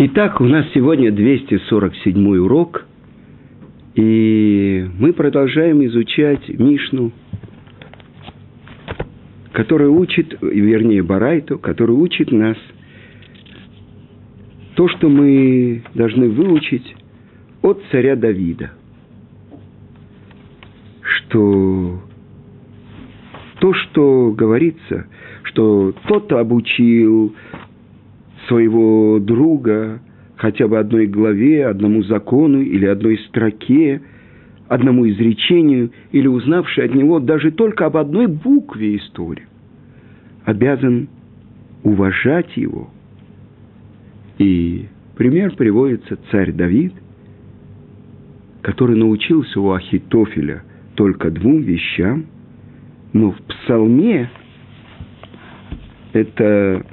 Итак, у нас сегодня 247 урок, и мы продолжаем изучать Мишну, который учит, вернее, Барайту, который учит нас то, что мы должны выучить от царя Давида. Что то, что говорится, что тот обучил своего друга хотя бы одной главе, одному закону или одной строке, одному изречению, или узнавший от него даже только об одной букве истории, обязан уважать его. И пример приводится царь Давид, который научился у Ахитофеля только двум вещам, но в псалме это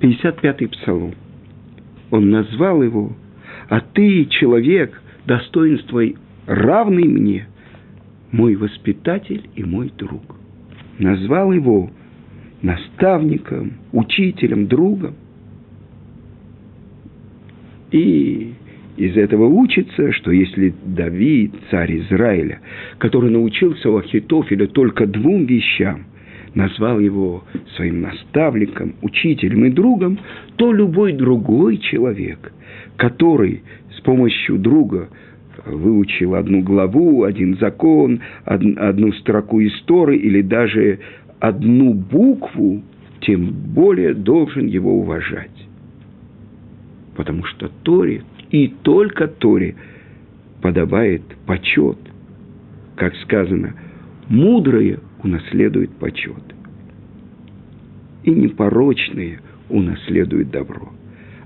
55-й псалом. Он назвал его, а ты, человек, достоинствой равный мне, мой воспитатель и мой друг. Назвал его наставником, учителем, другом. И из этого учится, что если Давид, царь Израиля, который научился у Ахитофеля только двум вещам – назвал его своим наставником, учителем и другом, то любой другой человек, который с помощью друга выучил одну главу, один закон, одну строку истории или даже одну букву, тем более должен его уважать. Потому что Торе, и только Торе, подобает почет. Как сказано, мудрые унаследуют почет. И непорочные унаследуют добро.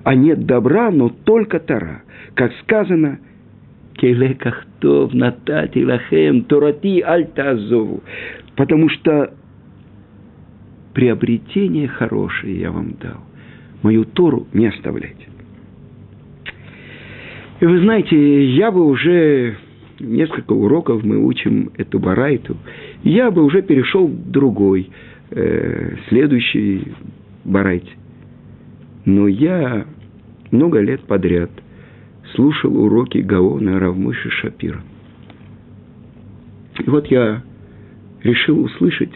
А нет добра, но только Тара. Как сказано, Келекахтов натати лахем торати альтазову. Потому что приобретение хорошее я вам дал. Мою Тору не оставляйте. И вы знаете, я бы уже несколько уроков мы учим эту барайту, я бы уже перешел к другой, э, следующей барайте. Но я много лет подряд слушал уроки Гаона Равмыши Шапира. И вот я решил услышать,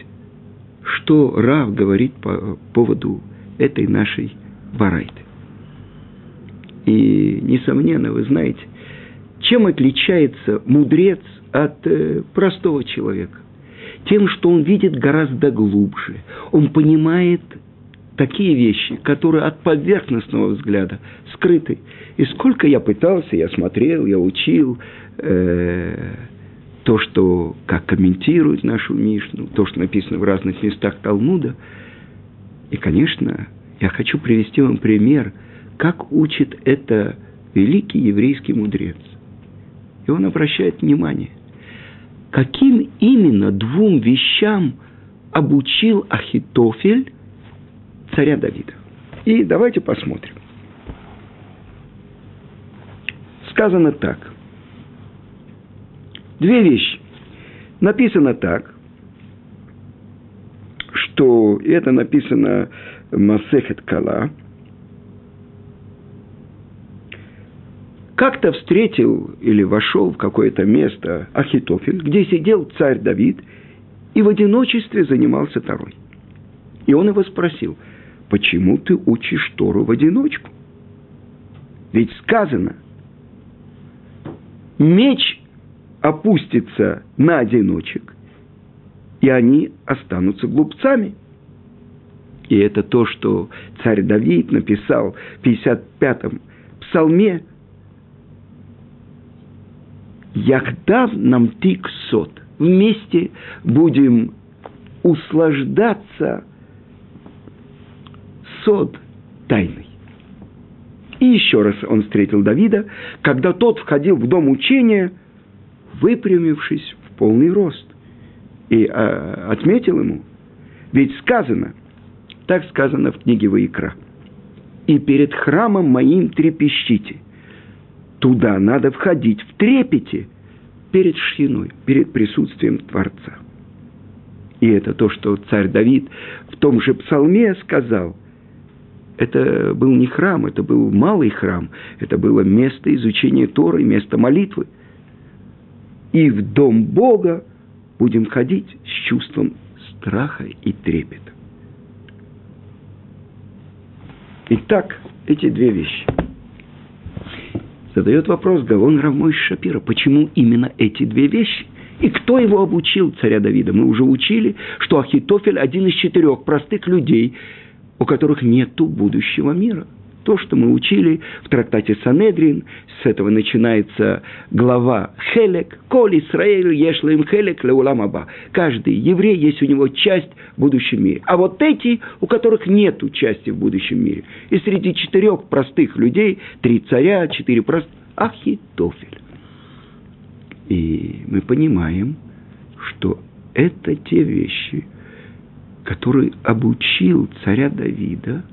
что Рав говорит по поводу этой нашей барайты. И, несомненно, вы знаете, чем отличается мудрец от э, простого человека? Тем, что он видит гораздо глубже. Он понимает такие вещи, которые от поверхностного взгляда скрыты. И сколько я пытался, я смотрел, я учил э, то, что, как комментирует нашу Мишну, то, что написано в разных местах Талмуда. И, конечно, я хочу привести вам пример, как учит это великий еврейский мудрец. И он обращает внимание, каким именно двум вещам обучил Ахитофель царя Давида. И давайте посмотрим. Сказано так. Две вещи. Написано так, что это написано Масехет Кала – как-то встретил или вошел в какое-то место Ахитофель, где сидел царь Давид и в одиночестве занимался Торой. И он его спросил, почему ты учишь Тору в одиночку? Ведь сказано, меч опустится на одиночек, и они останутся глупцами. И это то, что царь Давид написал в 55-м псалме – Яхдав нам тик сот. Вместе будем услаждаться сод тайной. И еще раз он встретил Давида, когда тот входил в дом учения, выпрямившись в полный рост. И э, отметил ему, ведь сказано, так сказано в книге Ваикра, «И перед храмом моим трепещите, туда надо входить в трепете перед шхиной, перед присутствием Творца. И это то, что царь Давид в том же псалме сказал. это был не храм, это был малый храм, это было место изучения Торы, место молитвы. И в дом Бога будем ходить с чувством страха и трепета. Итак, эти две вещи. Задает вопрос Галон Равмой Шапира, почему именно эти две вещи? И кто его обучил, царя Давида? Мы уже учили, что Ахитофель один из четырех простых людей, у которых нету будущего мира. То, что мы учили в трактате Санедрин, с этого начинается глава Хелек, Коль Исраэль Ешлаем Хелек Леуламаба. Каждый еврей есть у него часть в будущем мире. А вот эти, у которых нет части в будущем мире. И среди четырех простых людей, три царя, четыре простых, Ахитофель. И мы понимаем, что это те вещи, которые обучил царя Давида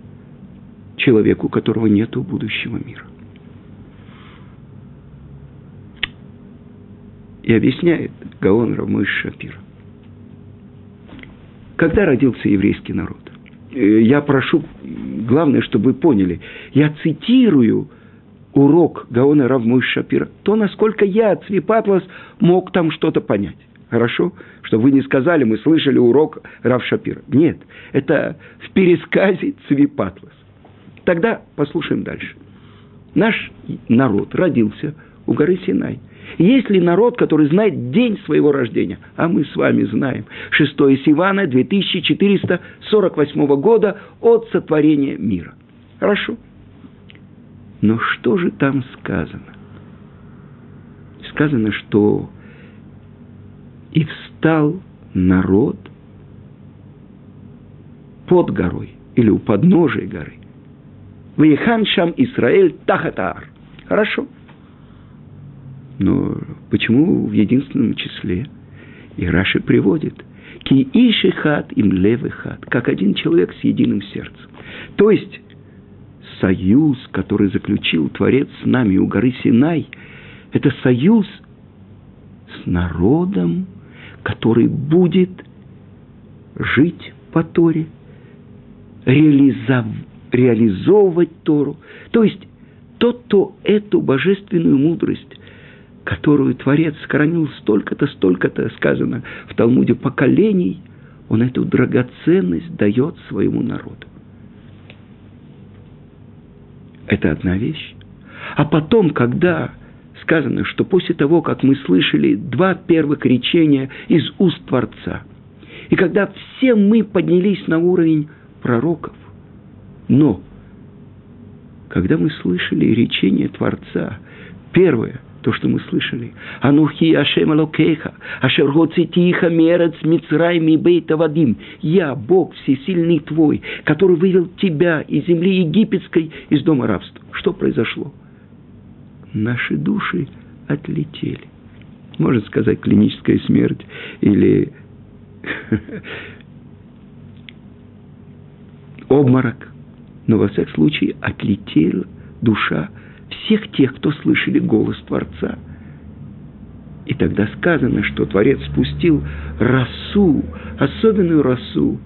человеку, у которого нет будущего мира. И объясняет Гаон Рамыш Шапир. Когда родился еврейский народ? Э, я прошу, главное, чтобы вы поняли, я цитирую – урок Гаона Равмуш Шапира, то, насколько я, Цвипатлас, мог там что-то понять. Хорошо? Что вы не сказали, мы слышали урок Рав Шапира. Нет, это в пересказе Цвипатлас. Тогда послушаем дальше. Наш народ родился у горы Синай. Есть ли народ, который знает день своего рождения? А мы с вами знаем. 6 Сивана 2448 года от сотворения мира. Хорошо. Но что же там сказано? Сказано, что и встал народ под горой или у подножия горы. Ваихан Шам Исраэль Тахатар. Хорошо. Но почему в единственном числе? И Раши приводит. Ки ишихат им левый хат. Как один человек с единым сердцем. То есть, союз, который заключил Творец с нами у горы Синай, это союз с народом, который будет жить по Торе, реализов, реализовывать Тору. То есть тот, кто эту божественную мудрость, которую Творец сохранил столько-то, столько-то, сказано в Талмуде, поколений, он эту драгоценность дает своему народу. Это одна вещь. А потом, когда сказано, что после того, как мы слышали два первых речения из уст Творца, и когда все мы поднялись на уровень пророков, но когда мы слышали речение Творца, первое – то, что мы слышали. Анухи Ашем Алокеха, Ашер Гоцитиха Мерец Мицрай Бейта Вадим. Я, Бог всесильный твой, который вывел тебя из земли египетской, из дома рабства. Что произошло? Наши души отлетели. Можно сказать, клиническая смерть или обморок. Но, во всяком случае, отлетела душа всех тех, кто слышали голос Творца. И тогда сказано, что Творец спустил росу, особенную росу,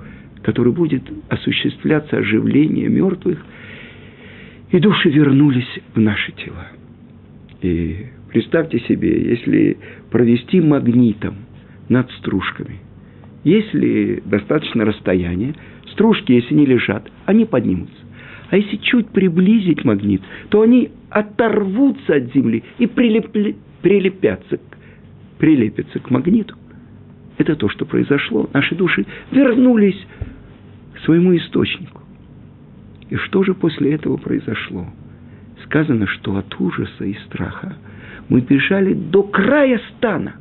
которой будет осуществляться оживление мертвых, и души вернулись в наши тела. И представьте себе, если провести магнитом над стружками, если достаточно расстояние, стружки, если не лежат, они поднимутся. А если чуть приблизить магнит, то они оторвутся от земли и прилепли, прилепятся, прилепятся к магниту. Это то, что произошло. Наши души вернулись к своему источнику. И что же после этого произошло? Сказано, что от ужаса и страха мы бежали до края стана.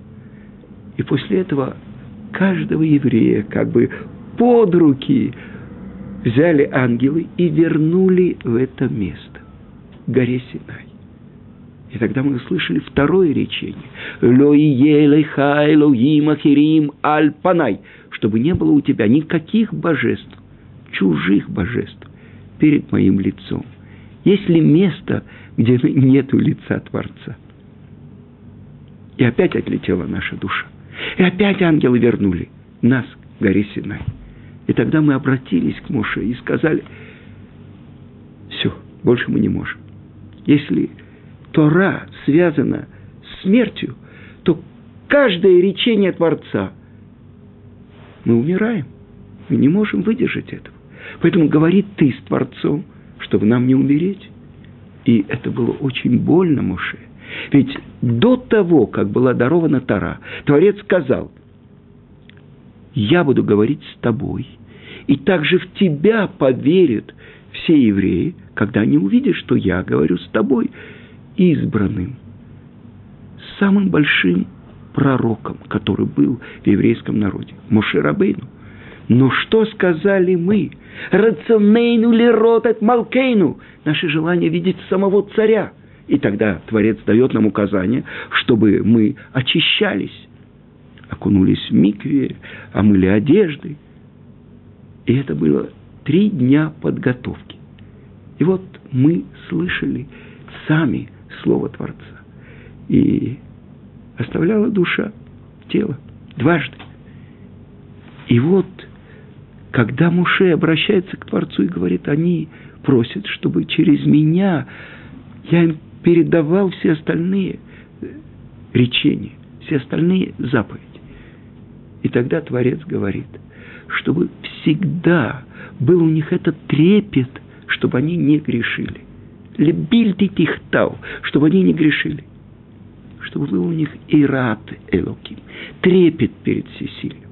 И после этого каждого еврея как бы под руки взяли ангелы и вернули в это место, горе Синай. И тогда мы услышали второе речение. аль-панай. Чтобы не было у тебя никаких божеств, чужих божеств перед моим лицом. Есть ли место, где нету лица Творца? И опять отлетела наша душа. И опять ангелы вернули нас к горе Синай. И тогда мы обратились к Моше и сказали, больше мы не можем. Если Тора связана с смертью, то каждое речение Творца мы умираем. Мы не можем выдержать этого. Поэтому говорит ты с Творцом, чтобы нам не умереть. И это было очень больно Муше. Ведь до того, как была дарована Тара, Творец сказал, я буду говорить с тобой, и также в тебя поверят все евреи, когда они увидят, что я говорю с тобой, избранным, самым большим пророком, который был в еврейском народе, Моше Рабейну. Но что сказали мы? Рационейну ли ротать малкейну? Наше желание видеть самого царя. И тогда Творец дает нам указание, чтобы мы очищались, окунулись в микве, омыли одежды. И это было три дня подготовки. И вот мы слышали сами Слово Творца. И оставляла душа тело дважды. И вот, когда Муше обращается к Творцу и говорит, они просят, чтобы через меня я им передавал все остальные речения, все остальные заповеди. И тогда Творец говорит, чтобы всегда был у них этот трепет, чтобы они не грешили. Лебильты тихтау, чтобы они не грешили. Чтобы был у них ират элоким, трепет перед всесильным.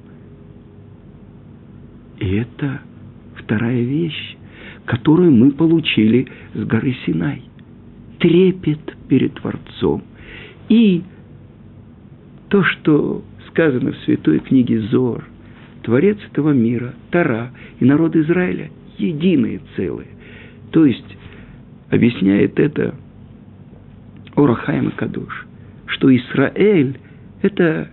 И это вторая вещь, которую мы получили с горы Синай. Трепет перед Творцом. И то, что сказано в святой книге Зор, Творец этого мира, Тара и народ Израиля – единые целые. То есть, объясняет это Орахайм Кадош, что Израиль – это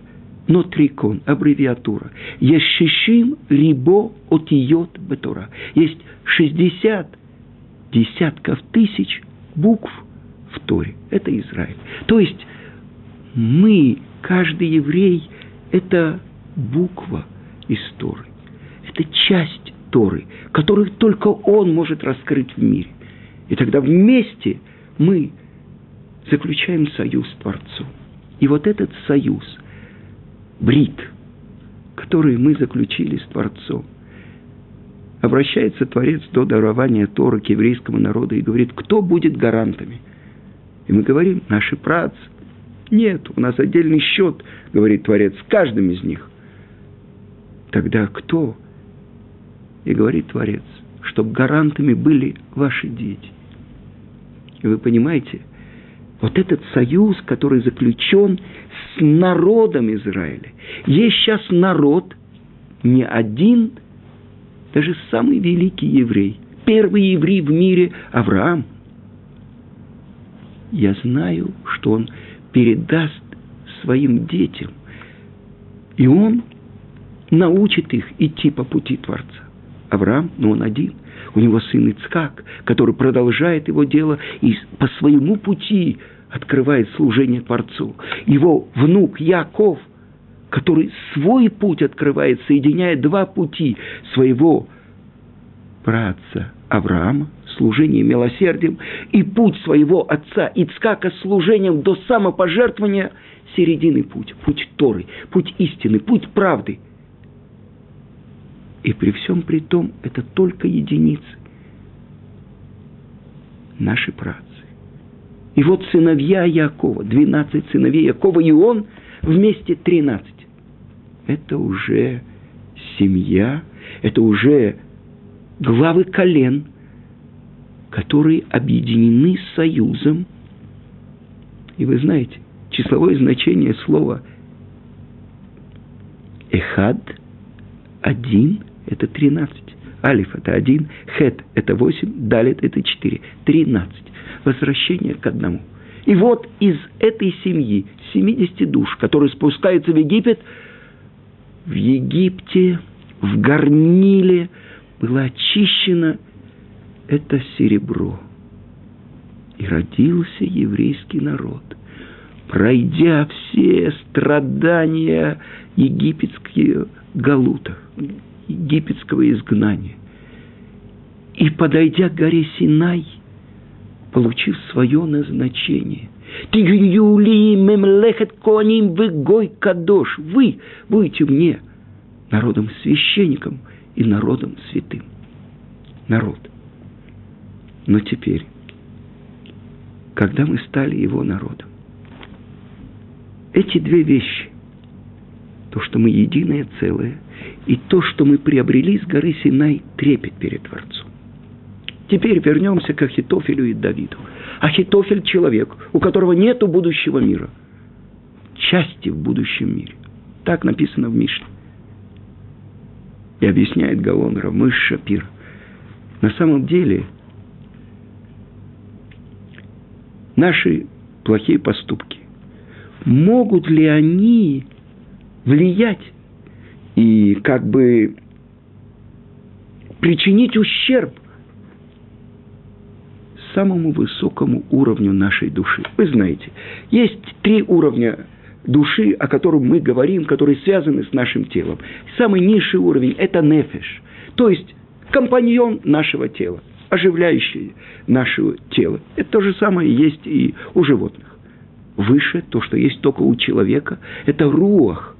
Нотрикон, аббревиатура. Шишим рибо отиот бетура. Есть 60 десятков тысяч букв в Торе. Это Израиль. То есть мы, каждый еврей, это буква из Торы. Это часть Торы, которую только он может раскрыть в мире. И тогда вместе мы заключаем союз с Творцом. И вот этот союз – брит, который мы заключили с Творцом. Обращается Творец до дарования Тора к еврейскому народу и говорит, кто будет гарантами? И мы говорим, наши працы. Нет, у нас отдельный счет, говорит Творец, с каждым из них. Тогда кто? И говорит Творец, чтобы гарантами были ваши дети. И вы понимаете, вот этот союз, который заключен с народом Израиля. Есть сейчас народ, не один, даже самый великий еврей, первый еврей в мире Авраам. Я знаю, что он передаст своим детям, и он научит их идти по пути Творца. Авраам, но он один. У него сын Ицкак, который продолжает его дело и по своему пути открывает служение Творцу. Его внук Яков, который свой путь открывает, соединяя два пути своего праца Авраама, служение милосердием, и путь своего отца Ицкака служением до самопожертвования, середины путь, путь Торы, путь истины, путь правды. И при всем при том, это только единицы. Наши працы. И вот сыновья Якова, 12 сыновей Якова, и он вместе 13. Это уже семья, это уже главы колен, которые объединены союзом. И вы знаете, числовое значение слова «эхад» – «один» – это 13. Алиф – это один, хет – это восемь, далит – это четыре. Тринадцать возвращение к одному. И вот из этой семьи, 70 душ, которые спускаются в Египет, в Египте, в горниле было очищено это серебро. И родился еврейский народ, пройдя все страдания египетских галутов, египетского изгнания. И подойдя к горе Синай – получив свое назначение. Тигюли мемлехет коним вы гой кадош. Вы будете мне народом священником и народом святым. Народ. Но теперь, когда мы стали его народом, эти две вещи, то, что мы единое целое, и то, что мы приобрели с горы Синай, трепет перед Творцом. Теперь вернемся к Ахитофелю и Давиду. Ахитофель – человек, у которого нет будущего мира. Части в будущем мире. Так написано в Мишне. И объясняет Гаон Рамыш Шапир. На самом деле, наши плохие поступки, могут ли они влиять и как бы причинить ущерб самому высокому уровню нашей души. Вы знаете, есть три уровня души, о котором мы говорим, которые связаны с нашим телом. Самый низший уровень – это нефеш, то есть компаньон нашего тела, оживляющий наше тело. Это то же самое есть и у животных. Выше, то, что есть только у человека, это руах.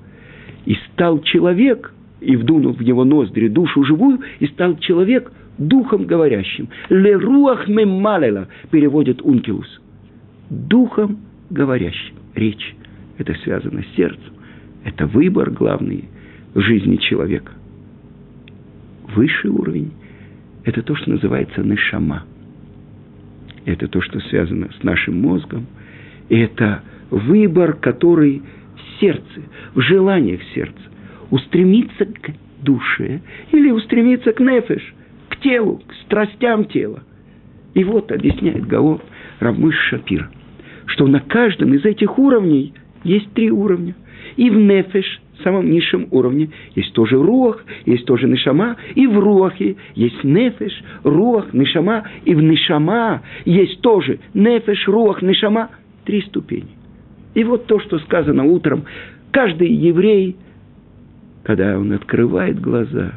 И стал человек, и вдунул в него ноздри душу живую, и стал человек духом говорящим. Ле руах мемалела, переводит Ункилус. Духом говорящим. Речь. Это связано с сердцем. Это выбор главный в жизни человека. Высший уровень – это то, что называется нишама. Это то, что связано с нашим мозгом. И это выбор, который в сердце, в желаниях сердца. Устремиться к душе или устремиться к нефеш, к телу, к страстям тела. И вот объясняет Гаон Рамыш Шапир, что на каждом из этих уровней есть три уровня. И в нефеш, самом низшем уровне, есть тоже руах, есть тоже нишама, и в руахе есть нефеш, руах, нишама, и в нишама есть тоже нефеш, руах, нишама, три ступени. И вот то, что сказано утром, каждый еврей, когда он открывает глаза,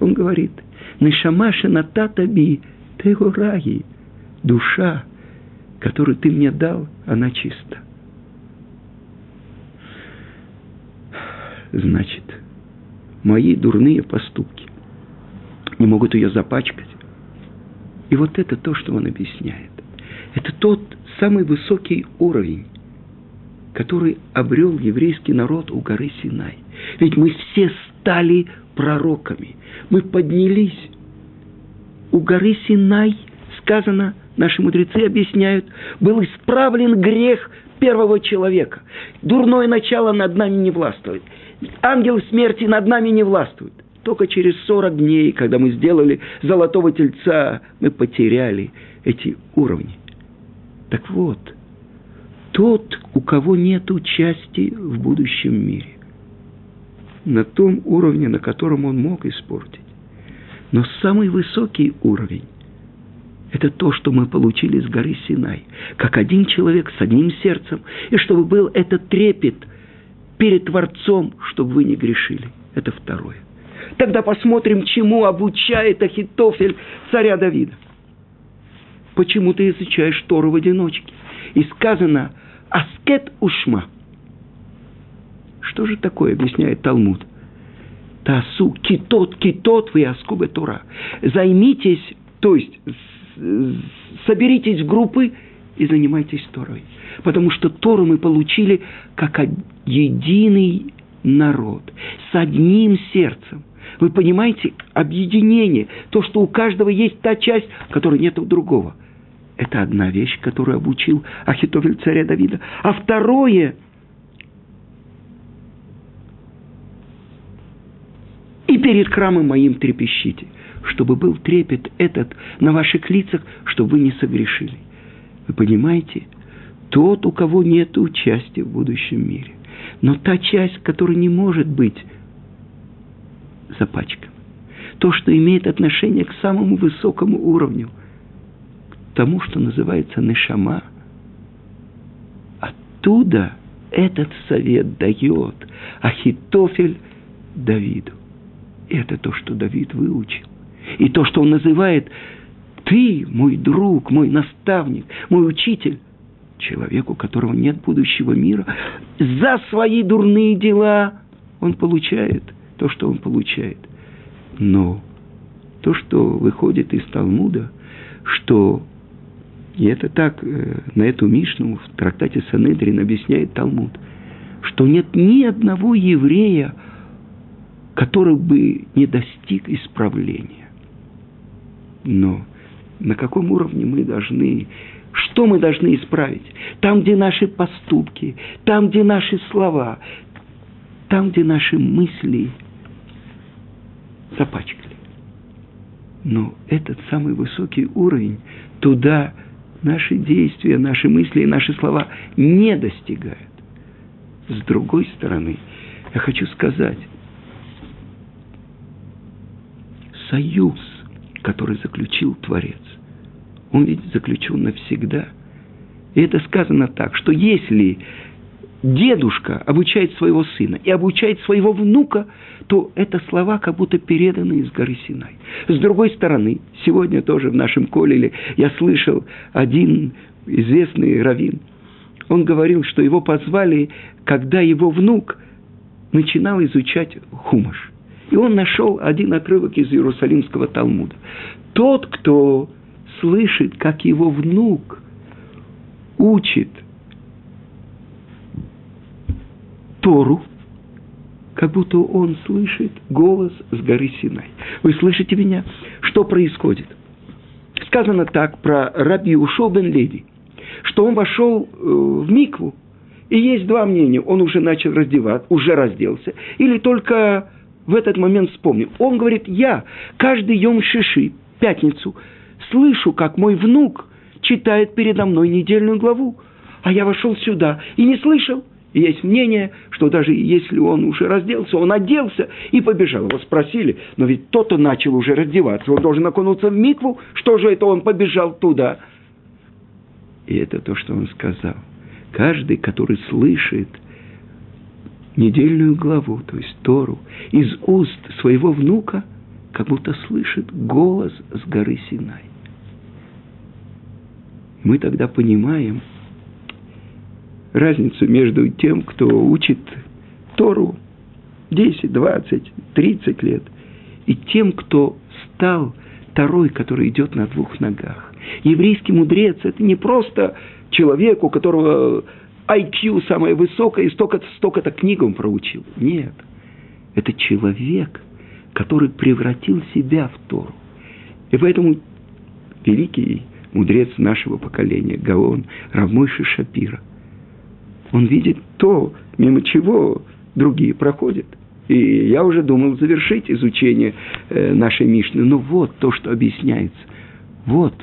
он говорит, Нишама шинататаби, теораги, душа, которую ты мне дал, она чиста. Значит, мои дурные поступки не могут ее запачкать. И вот это то, что он объясняет. Это тот самый высокий уровень, который обрел еврейский народ у горы Синай. Ведь мы все стали пророками. Мы поднялись. У горы Синай сказано, наши мудрецы объясняют, был исправлен грех первого человека. Дурное начало над нами не властвует ангел смерти над нами не властвует. Только через 40 дней, когда мы сделали золотого тельца, мы потеряли эти уровни. Так вот, тот, у кого нет участия в будущем мире, на том уровне, на котором он мог испортить. Но самый высокий уровень – это то, что мы получили с горы Синай, как один человек с одним сердцем, и чтобы был этот трепет – перед Творцом, чтобы вы не грешили. Это второе. Тогда посмотрим, чему обучает Ахитофель царя Давида. Почему ты изучаешь Тору в одиночке? И сказано «Аскет ушма». Что же такое, объясняет Талмуд? Тасу, китот, китот, вы аскубе Тора. Займитесь, то есть соберитесь в группы и занимайтесь Торой. Потому что Тору мы получили как единый народ, с одним сердцем. Вы понимаете, объединение, то, что у каждого есть та часть, которой нет у другого. Это одна вещь, которую обучил Ахитовель царя Давида. А второе, и перед храмом моим трепещите, чтобы был трепет этот на ваших лицах, чтобы вы не согрешили. Вы понимаете? Тот, у кого нет участия в будущем мире. Но та часть, которая не может быть запачкана, то, что имеет отношение к самому высокому уровню, к тому, что называется нешама, оттуда этот совет дает Ахитофель Давиду. И это то, что Давид выучил. И то, что он называет Ты, мой друг, мой наставник, мой учитель, человек, у которого нет будущего мира, за свои дурные дела он получает то, что он получает. Но то, что выходит из Талмуда, что и это так, э, на эту Мишну в трактате Санедрин объясняет Талмуд, что нет ни одного еврея, который бы не достиг исправления. Но на каком уровне мы должны, что мы должны исправить? Там, где наши поступки, там, где наши слова, там, где наши мысли запачкали. Но этот самый высокий уровень, туда наши действия, наши мысли и наши слова не достигают. С другой стороны, я хочу сказать, союз, который заключил Творец, он ведь заключен навсегда. И это сказано так, что если дедушка обучает своего сына и обучает своего внука, то это слова как будто переданы из горы Синай. С другой стороны, сегодня тоже в нашем колеле я слышал один известный раввин. Он говорил, что его позвали, когда его внук начинал изучать хумаш. И он нашел один отрывок из Иерусалимского Талмуда. Тот, кто слышит, как его внук учит – Тору, как будто он слышит голос с горы Синай. Вы слышите меня? Что происходит? Сказано так про Раби Ушо Леви, что он вошел э, в микву, и есть два мнения. Он уже начал раздеваться, уже разделся, или только в этот момент вспомнил. Он говорит, я каждый йом шиши, пятницу, слышу, как мой внук читает передо мной недельную главу, а я вошел сюда и не слышал – и есть мнение, что даже если он уже разделся, он оделся и побежал. Его спросили, но ведь тот-то начал уже раздеваться, он должен окунуться в микву, что же это он побежал туда? И это то, что он сказал. Каждый, который слышит недельную главу, то есть Тору, из уст своего внука, как будто слышит голос с горы Синай. Мы тогда понимаем, разницу между тем, кто учит Тору 10, 20, 30 лет, и тем, кто стал второй, который идет на двух ногах. Еврейский мудрец – это не просто человек, у которого IQ самое высокое, и столько-то, столько-то книг он проучил. Нет. Это человек, который превратил себя в Тору. И поэтому великий мудрец нашего поколения, Гаон, Равмойши Шапира – он видит то, мимо чего другие проходят. И я уже думал завершить изучение э, нашей Мишны. Но вот то, что объясняется. Вот.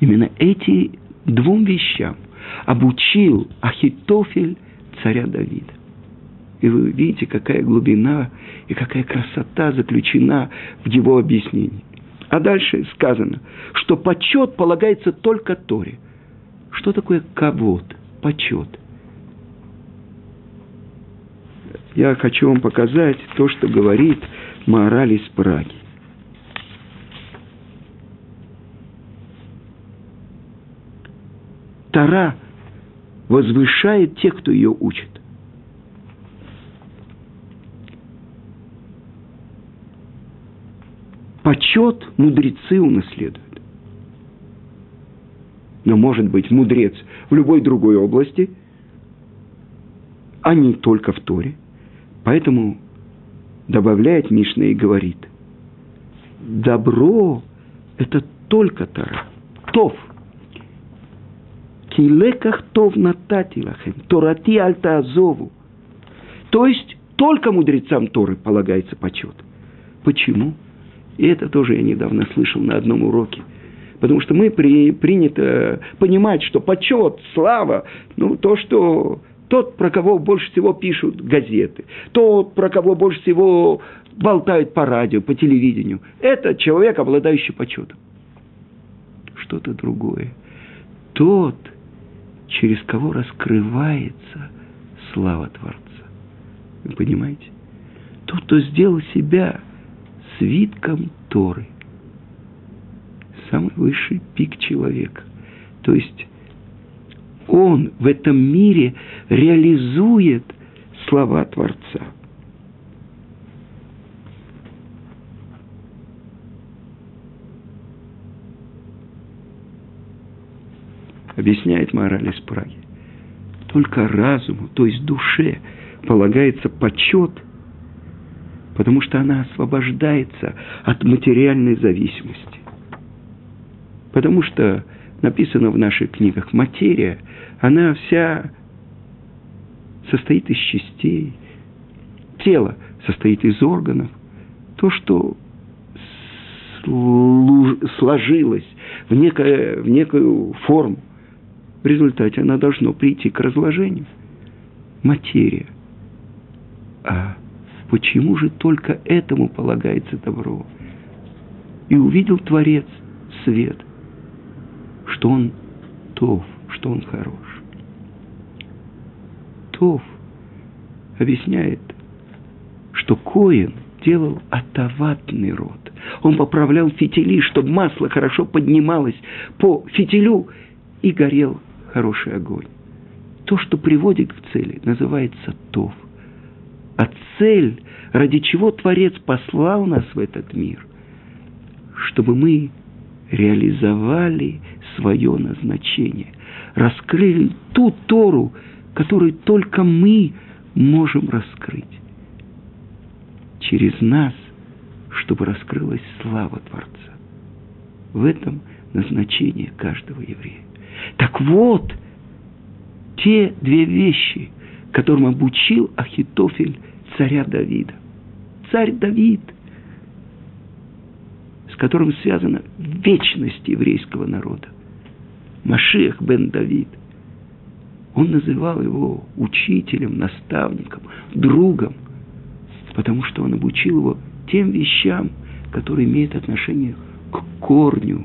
Именно эти двум вещам обучил Ахитофель царя Давида. И вы видите, какая глубина и какая красота заключена в его объяснении. А дальше сказано, что почет полагается только Торе. Что такое кавод? почет. Я хочу вам показать то, что говорит мораль из Праги. Тара возвышает тех, кто ее учит. Почет мудрецы унаследуют но может быть мудрец в любой другой области, а не только в Торе. Поэтому добавляет Мишна и говорит, добро – это только Тора, Тов. Килеках Тов нататилахем, Торати альта азову. То есть только мудрецам Торы полагается почет. Почему? И это тоже я недавно слышал на одном уроке – Потому что мы при, принято понимать, что почет, слава, ну, то, что тот, про кого больше всего пишут газеты, тот, про кого больше всего болтают по радио, по телевидению, это человек, обладающий почетом. Что-то другое. Тот, через кого раскрывается слава Творца. Вы понимаете? Тот, кто сделал себя свитком Торы – самый высший пик человека. То есть он в этом мире реализует слова Творца. Объясняет мораль из Праги. Только разуму, то есть душе, полагается почет, потому что она освобождается от материальной зависимости. Потому что написано в наших книгах, материя, она вся состоит из частей. Тело состоит из органов. То, что сложилось в, некое, в некую форму, в результате она должно прийти к разложению. Материя. А почему же только этому полагается добро? И увидел Творец свет, что он тов, что он хорош. Тов объясняет, что Коин делал атаватный род. Он поправлял фитили, чтобы масло хорошо поднималось по фитилю и горел хороший огонь. То, что приводит к цели, называется тов. А цель, ради чего Творец послал нас в этот мир, чтобы мы реализовали свое назначение, раскрыли ту Тору, которую только мы можем раскрыть. Через нас, чтобы раскрылась слава Творца. В этом назначение каждого еврея. Так вот, те две вещи, которым обучил Ахитофель царя Давида. Царь Давид, с которым связана вечность еврейского народа. Машех бен Давид. Он называл его учителем, наставником, другом, потому что он обучил его тем вещам, которые имеют отношение к корню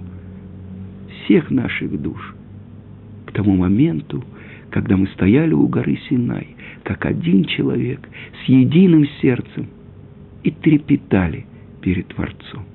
всех наших душ, к тому моменту, когда мы стояли у горы Синай, как один человек, с единым сердцем, и трепетали перед Творцом.